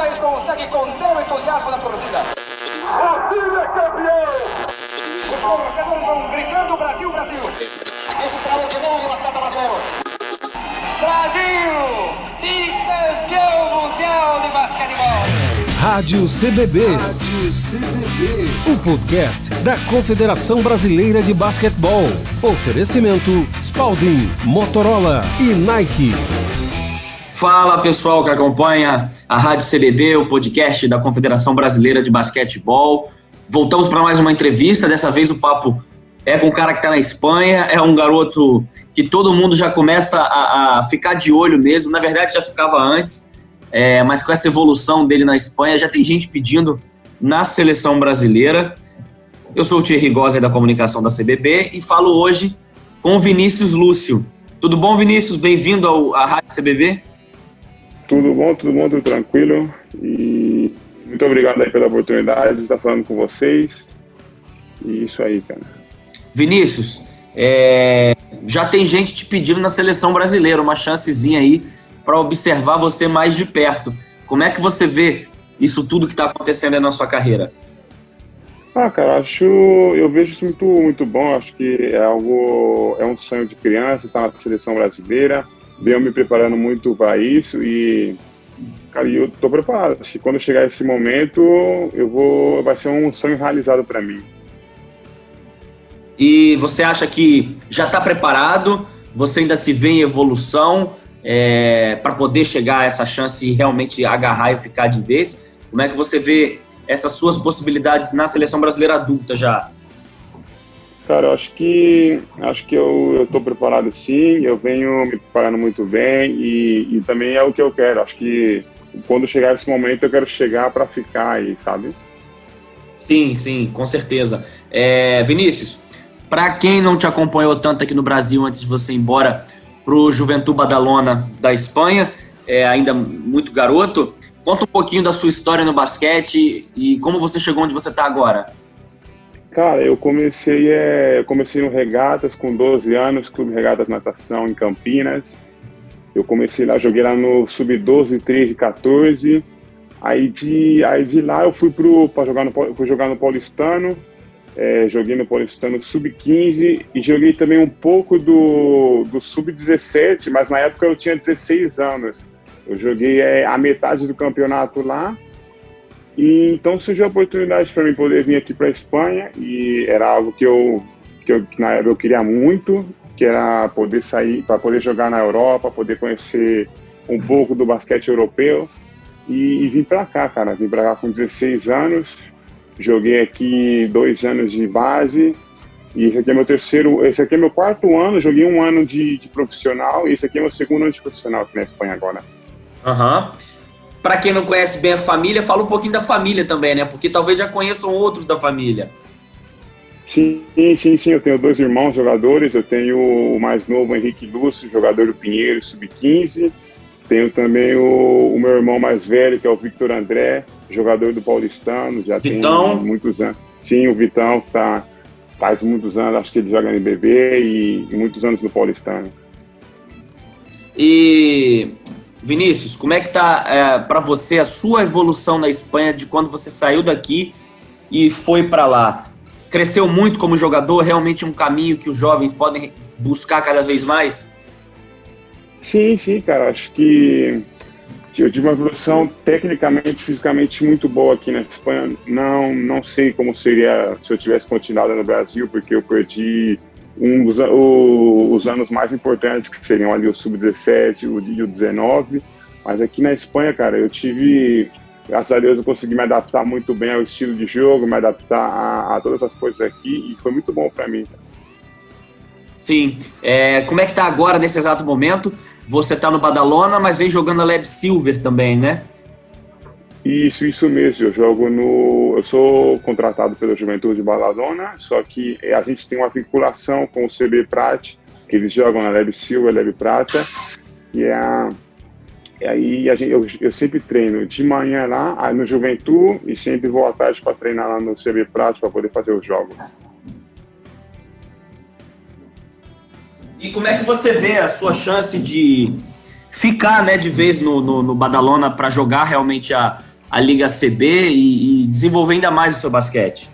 James consegue conter o entusiasmo da torcida. O time é campeão! Os torcedores vão gritando Brasil, Brasil. Esse extraordinário batata brasileiro. Brasil! Bicampeão mundial de basquetebol! Rádio CBB. Rádio CBB. O podcast da Confederação Brasileira de Basquetebol. Oferecimento Spalding, Motorola e Nike. Fala pessoal que acompanha a Rádio CBB, o podcast da Confederação Brasileira de Basquetebol. Voltamos para mais uma entrevista. Dessa vez o papo é com um cara que está na Espanha. É um garoto que todo mundo já começa a, a ficar de olho mesmo. Na verdade, já ficava antes é, mas com essa evolução dele na Espanha, já tem gente pedindo na seleção brasileira. Eu sou o Thierry Gosser da comunicação da CBB e falo hoje com o Vinícius Lúcio. Tudo bom, Vinícius? Bem-vindo à Rádio CBB. Tudo bom, tudo bom, tudo tranquilo. E muito obrigado aí pela oportunidade de estar falando com vocês. E isso aí, cara. Vinícius, é, já tem gente te pedindo na seleção brasileira, uma chancezinha aí para observar você mais de perto. Como é que você vê isso tudo que está acontecendo aí na sua carreira? Ah, cara, acho, eu vejo isso muito, muito bom. Acho que é algo, é um sonho de criança estar na seleção brasileira. Venho me preparando muito para isso e, cara, eu estou preparado. Acho que quando chegar esse momento, eu vou, vai ser um sonho realizado para mim. E você acha que já está preparado? Você ainda se vê em evolução? é, para poder chegar a essa chance e realmente agarrar e ficar de vez? Como é que você vê essas suas possibilidades na seleção brasileira adulta já? Cara, eu acho que acho que eu estou preparado sim, eu venho me preparando muito bem e, e, também é o que eu quero. Acho que quando chegar esse momento eu quero chegar para ficar aí, sabe? Sim, sim, com certeza. É, Vinícius, para quem não te acompanhou tanto aqui no Brasil antes de você ir embora, para o Juventude Badalona da Espanha, é ainda muito garoto. Conta um pouquinho da sua história no basquete e como você chegou onde você está agora. Cara, eu comecei, é, comecei no Regatas com 12 anos, Clube Regatas Natação em Campinas. Eu comecei lá, joguei lá no Sub-12, 13, 14. Aí de, aí de lá eu fui para jogar no, fui jogar no Paulistano, é, joguei no Paulistano Sub-15 e joguei também um pouco do, do Sub-17, mas na época eu tinha 16 anos. Eu joguei é, a metade do campeonato lá. E então surgiu a oportunidade para mim poder vir aqui para a Espanha e era algo que eu, que eu na época eu queria muito, que era poder sair para poder jogar na Europa, poder conhecer um pouco do basquete europeu e, e vim para cá, cara. Vim para cá com 16 anos, Joguei aqui dois anos de base. E esse aqui é meu terceiro, esse aqui é meu quarto ano. Joguei um ano de, de profissional e esse aqui é meu segundo ano de profissional aqui na Espanha agora. Aham. Uhum. Para quem não conhece bem a família, fala um pouquinho da família também, né? Porque talvez já conheçam outros da família. Sim, sim, sim. Eu tenho dois irmãos jogadores. Eu tenho o mais novo, Henrique Lúcio, jogador do Pinheiro, sub-15. Tenho também o, o, meu irmão mais velho, que é o Victor André, jogador do Paulistano, já Vitão. tem muitos anos. Sim, o Vitão tá, faz muitos anos, acho que ele joga no BB e, e muitos anos no Paulistano. E Vinícius, como é que tá é, para você a sua evolução na Espanha de quando você saiu daqui e foi para lá? Cresceu muito como jogador, realmente um caminho que os jovens podem buscar cada vez mais? Sim, sim, cara. Acho que eu tive uma evolução tecnicamente, fisicamente muito boa aqui na Espanha. Não, não sei como seria se eu tivesse continuado no Brasil, porque eu perdi um dos os anos mais importantes, que seriam ali o sub-17 e o 19. Mas aqui na Espanha, cara, eu tive, graças a Deus, eu consegui me adaptar muito bem ao estilo de jogo, me adaptar a, a todas as coisas aqui e foi muito bom para mim. Sim. É, como é que tá agora nesse exato momento? Você está no Badalona, mas vem jogando a Lab Silver também, né? Isso, isso mesmo. Eu jogo no. Eu sou contratado pela Juventude de Badalona, só que a gente tem uma vinculação com o CB Prat, que eles jogam na Lab Silver, Lab Prata, e é a. E aí a gente, eu, eu, sempre treino de manhã lá no Juventude e sempre vou à tarde para treinar lá no CB Prata para poder fazer os jogos. E como é que você vê a sua chance de ficar né, de vez no, no, no Badalona para jogar realmente a, a Liga CB e, e, desenvolver ainda mais o seu basquete?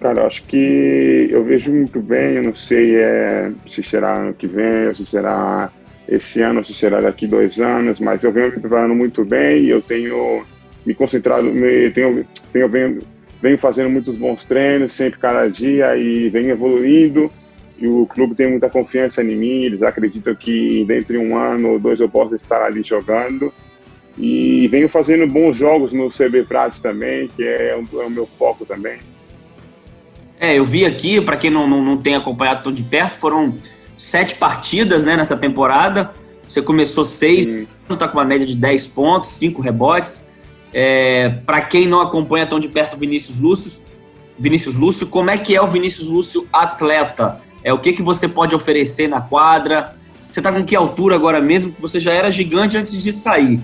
Cara, acho que eu vejo muito bem, eu não sei é, se será ano que vem, ou se será esse ano, ou se será daqui dois anos, mas eu venho me preparando muito bem e eu tenho me concentrado, me, tenho, tenho venho, venho fazendo muitos bons treinos, sempre cada dia e venho evoluindo e o clube tem muita confiança em mim, eles acreditam que dentro de um ano ou dois eu posso estar ali jogando. E venho fazendo bons jogos no CB Prates também, que é, é o meu foco também. É, eu vi aqui, para quem não, não, não tem acompanhado tão de perto, foram sete partidas né, nessa temporada. Você começou seis, está com uma média de 10 pontos, cinco rebotes. É, para quem não acompanha tão de perto o Vinícius Lúcio, Vinícius Lúcio, como é que é o Vinícius Lúcio atleta? É, o que, que você pode oferecer na quadra? Você está com que altura agora mesmo? Você já era gigante antes de sair.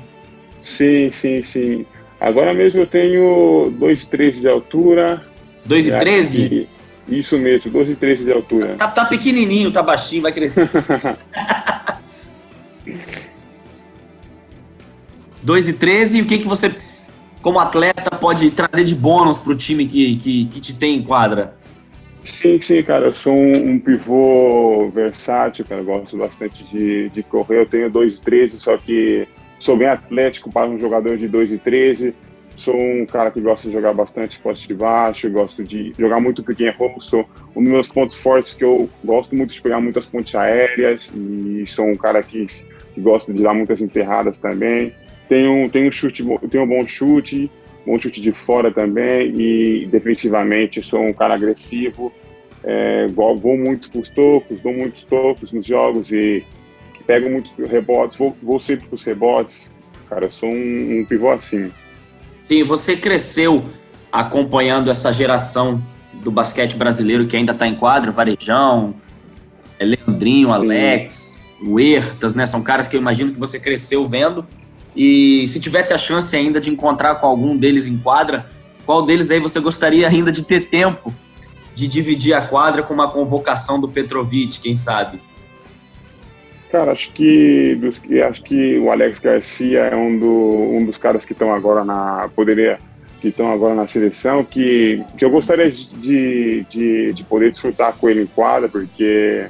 Sim, sim, sim. Agora mesmo eu tenho 2,13 de altura. 2,13? Isso mesmo, 2,13 de altura. Tá, tá pequenininho, tá baixinho, vai crescer. 2,13 e o que, que você, como atleta, pode trazer de bônus para o time que, que, que te tem em quadra? Sim, sim, cara, eu sou um, um pivô versátil, cara, eu gosto bastante de, de correr, eu tenho 2,13, só que sou bem atlético para um jogador de 2,13, sou um cara que gosta de jogar bastante poste de baixo, gosto de jogar muito pequeno roubo, sou um dos meus pontos fortes que eu gosto muito de pegar muitas pontes aéreas e sou um cara que, que gosta de dar muitas enterradas também, tenho, tenho, chute, tenho um bom chute, bom chute de fora também e defensivamente sou um cara agressivo. É, vou muito para os tocos, dou muitos tocos nos jogos e pego muitos rebotes, vou, vou sempre para os rebotes. Cara, eu sou um, um pivô assim. Sim, você cresceu acompanhando essa geração do basquete brasileiro que ainda está em quadra, Varejão, Leandrinho, Sim. Alex, Huertas, né? São caras que eu imagino que você cresceu vendo e se tivesse a chance ainda de encontrar com algum deles em quadra, qual deles aí você gostaria ainda de ter tempo de dividir a quadra com uma convocação do Petrovic, quem sabe? Cara, acho que acho que o Alex Garcia é um, do, um dos caras que estão agora na poderia que estão agora na seleção que, que eu gostaria de, de, de poder desfrutar com ele em quadra porque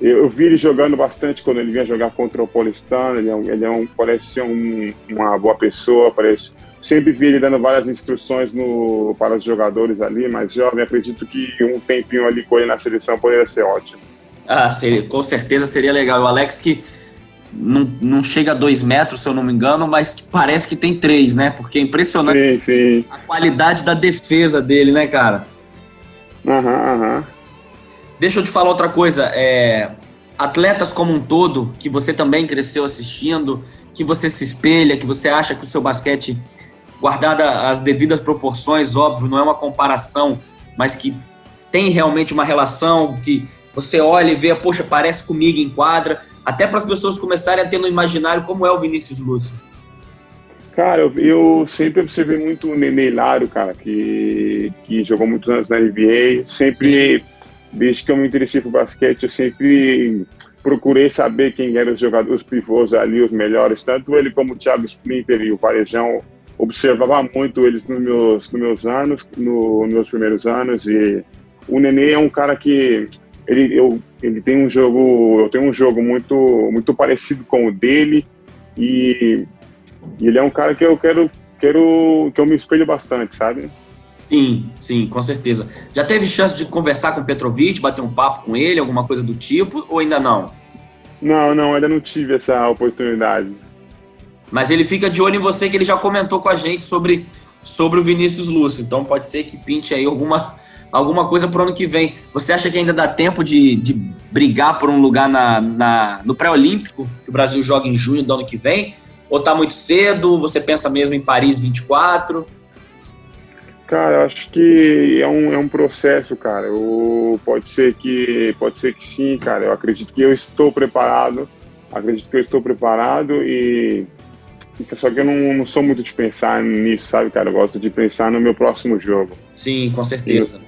eu, eu, vi ele jogando bastante quando ele vinha jogar contra o Paulistano. Ele, é um, ele é um, parece ser um, uma boa pessoa, parece. Sempre vi ele dando várias instruções no, para os jogadores ali, mas jovem, acredito que um tempinho ali com ele na seleção poderia ser ótimo. Ah, seria, com certeza seria legal. O Alex que não, não chega a dois metros, se eu não me engano, mas que parece que tem três, né? Porque é impressionante sim, sim. a qualidade da defesa dele, né, cara? Aham, uhum, aham. Uhum. Deixa eu te falar outra coisa. É, atletas como um todo, que você também cresceu assistindo, que você se espelha, que você acha que o seu basquete, guardada as devidas proporções, óbvio, não é uma comparação, mas que tem realmente uma relação, que você olha e vê, poxa, parece comigo em quadra, até para as pessoas começarem a ter no imaginário como é o Vinícius Lúcio. Cara, eu, eu, sempre observei muito o Nenê Hilário, cara, que, que jogou muitos anos na NBA, sempre desde que eu me interessei por basquete, eu sempre procurei saber quem eram os jogadores, pivôs ali, os melhores, tanto ele como o Thiago Splinter e o Varejão, observava muito eles nos meus, nos meus anos, no, nos meus primeiros anos, e o Nenê é um cara que ele, eu, ele tem um jogo, eu tenho um jogo muito, muito parecido com o dele, e, e ele é um cara que eu quero, quero, que eu me espelho bastante, sabe? Sim, sim, com certeza. Já teve chance de conversar com o Petrovic, bater um papo com ele, alguma coisa do tipo, ou ainda não? Não, não, ainda não tive essa oportunidade. Mas ele fica de olho em você, que ele já comentou com a gente sobre, sobre o Vinícius Lúcio. Então pode ser que pinte aí alguma, alguma coisa pro ano que vem. Você acha que ainda dá tempo de, de brigar por um lugar na, na no pré-olímpico, que o Brasil joga em junho do ano que vem? Ou tá muito cedo? Você pensa mesmo em Paris 24? Cara, acho que é um, é um processo, cara. Eu, pode ser que pode ser que sim, cara. Eu acredito que eu estou preparado. Acredito que eu estou preparado e só que eu não, não sou muito de pensar nisso, sabe, cara? Eu gosto de pensar no meu próximo jogo. Sim, com certeza.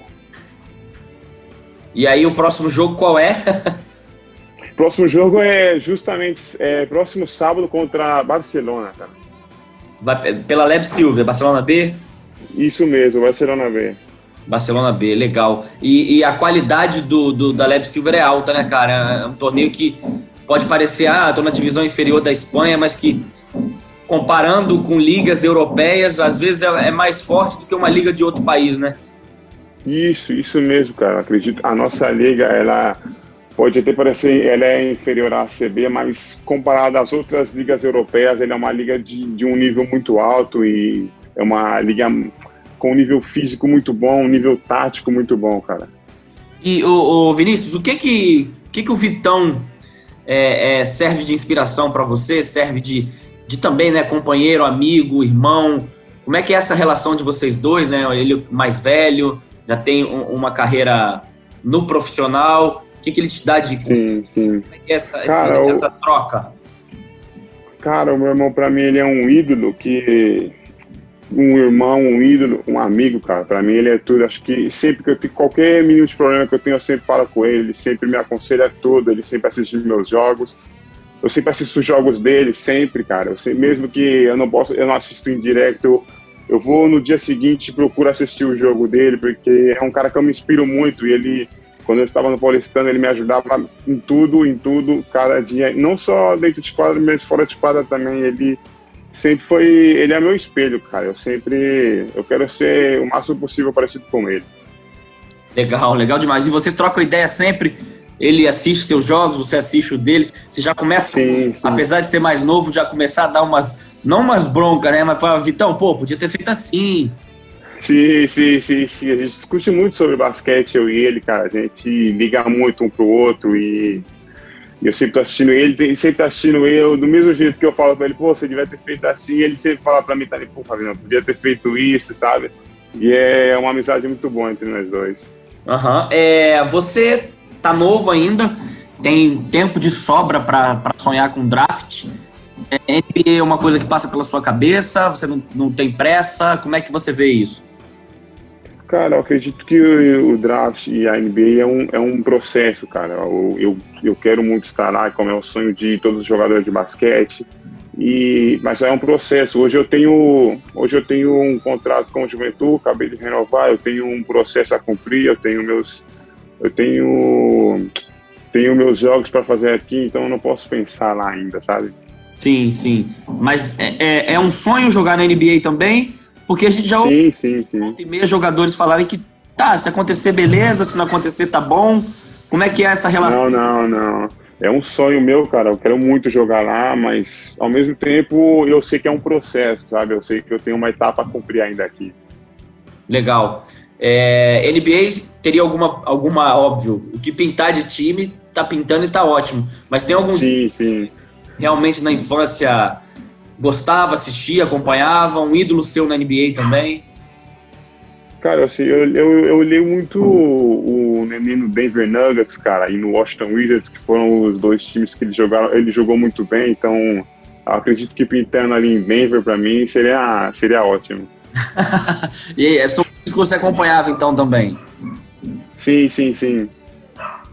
E, aí o próximo jogo qual é? próximo jogo é justamente é, próximo sábado contra Barcelona, cara. Vai, pela Leb Silva, Barcelona B? Isso mesmo, Barcelona B. Barcelona B, legal. E, e a qualidade do, do, da Leb Silver é alta, né, cara? É um torneio que pode parecer, ah, tô na divisão inferior da Espanha, mas que comparando com ligas europeias, às vezes é, é mais forte do que uma liga de outro país, né? Isso, isso mesmo, cara. Acredito. A nossa liga, ela pode até parecer, ela é inferior à CB, mas comparada às outras ligas europeias, ela é uma liga de, de um nível muito alto e é uma liga com um nível físico muito bom, um nível tático muito bom, cara. E o, Vinícius, o que que, que, que o Vitão é, é, serve de inspiração para você? Serve de, de também, né, companheiro, amigo, irmão? Como é que é essa relação de vocês dois, né? Ele mais velho, já tem um, uma carreira no profissional. O que, que ele te dá de sim, sim. É que é essa, Cara, essa, essa troca? Cara, o meu irmão, para mim, ele é um ídolo que um irmão, um ídolo, um amigo, cara. Para mim ele é tudo. Acho que sempre que eu tenho qualquer mínimo de problema que eu tenho, eu sempre falo com ele. Ele sempre me aconselha tudo. Ele sempre assiste meus jogos. Eu sempre assisto os jogos dele, sempre, cara. Eu sei, mesmo que eu não possa, eu não assisto em direto, eu, vou no dia seguinte procuro assistir o jogo dele, porque é um cara que eu me inspiro muito. E ele, quando eu estava no Paulistano, ele me ajudava em tudo, em tudo, cada dia. Não só dentro de quadra, mas fora de quadra também. Ele sempre foi. Ele é meu espelho, cara. Eu sempre. Eu quero ser o máximo possível parecido com ele. Legal, legal demais. E vocês trocam ideia sempre? Ele assiste seus jogos, você assiste o dele. Você já começa, sim, sim. apesar de ser mais novo, já começar a dar umas. Não umas broncas, né? Mas para Vitão, pô, podia ter feito assim. Sim, sim, sim, sim. A gente discute muito sobre basquete, eu e ele, cara. A gente liga muito um pro outro e eu sempre tô assistindo ele, ele sempre tá assistindo eu, do mesmo jeito que eu falo pra ele, pô, você devia ter feito assim, ele sempre fala pra mim, tá ali, pô, Fabiano, podia ter feito isso, sabe? E é uma amizade muito boa entre nós dois. Aham. Uhum. É, você tá novo ainda, tem tempo de sobra para sonhar com draft. É, NBA é uma coisa que passa pela sua cabeça, você não, não tem pressa, como é que você vê isso? Cara, eu acredito que o, draft e a NBA é um, é um processo, cara. Eu, eu, eu quero muito estar lá, como é o sonho de todos os jogadores de basquete. E, mas é um processo. Hoje eu tenho, hoje eu tenho um contrato com o Juventude, acabei de renovar. Eu tenho um processo a cumprir. Eu tenho meus, eu tenho, tenho meus jogos para fazer aqui. Então eu não posso pensar lá ainda, sabe? Sim, sim. Mas é, é, é um sonho jogar na NBA também? Porque a gente já ouviu sim, sim, meia jogadores falarem que tá, se acontecer, beleza, se não acontecer, tá bom. Como é que é essa relação? Não, não, não. É um sonho meu, cara. Eu quero muito jogar lá, mas ao mesmo tempo eu sei que é um processo, sabe? Eu sei que eu tenho uma etapa a cumprir ainda aqui. Legal. É, NBA teria alguma, alguma, óbvio, o que pintar de time, tá pintando e tá ótimo. Mas tem algum. Sim, sim. Realmente na infância gostava, assistia, acompanhava? Um ídolo seu na NBA também? Cara, assim, eu, eu, eu olhei muito o, o Nenê no Denver Nuggets, cara, e no Washington Wizards, que foram os dois times que ele, jogaram, ele jogou muito bem, então acredito que pintando ali em Denver, para mim, seria, seria ótimo. e são os que você acompanhava, então, também? Sim, sim, sim.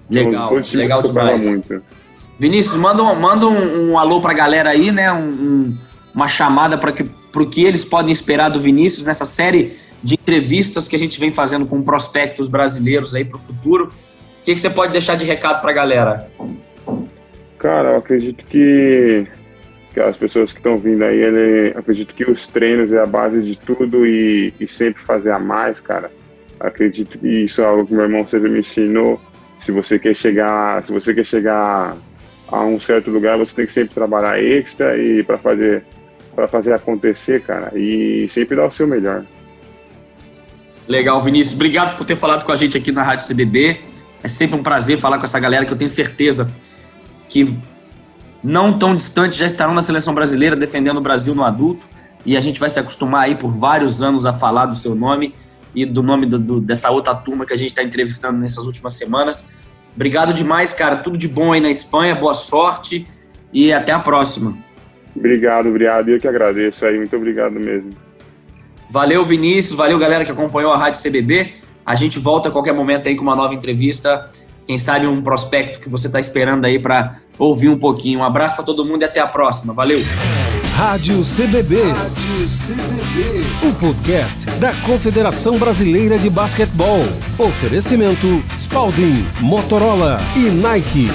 Legal, legal demais. Muito. Vinícius, manda um, manda um, um alô pra galera aí, né, um, um uma chamada para que que eles podem esperar do Vinícius nessa série de entrevistas que a gente vem fazendo com prospectos brasileiros aí para o futuro. O que, que você pode deixar de recado para a galera? Cara, eu acredito que, que as pessoas que estão vindo aí, ele, acredito que os treinos é a base de tudo e, e sempre fazer a mais, cara. Acredito que isso é algo que meu irmão sempre me ensinou. Se você quer chegar, se você quer chegar a um certo lugar, você tem que sempre trabalhar extra e para fazer para fazer acontecer, cara, e sempre dar o seu melhor. Legal, Vinícius. Obrigado por ter falado com a gente aqui na Rádio CBB. É sempre um prazer falar com essa galera que eu tenho certeza que não tão distante já estarão na seleção brasileira defendendo o Brasil no adulto e a gente vai se acostumar aí por vários anos a falar do seu nome e do nome do, do, dessa outra turma que a gente está entrevistando nessas últimas semanas. Obrigado demais, cara. Tudo de bom aí na Espanha, boa sorte e até a próxima. Obrigado, obrigado. Eu que agradeço aí, muito obrigado mesmo. Valeu, Vinícius. Valeu, galera que acompanhou a Rádio CBB. A gente volta a qualquer momento aí com uma nova entrevista quem sabe um prospecto que você está esperando aí para ouvir um pouquinho. Um abraço para todo mundo e até a próxima. Valeu! Rádio CBB. Rádio CBB. O podcast da Confederação Brasileira de Basquetebol. Oferecimento Spalding, Motorola e Nike.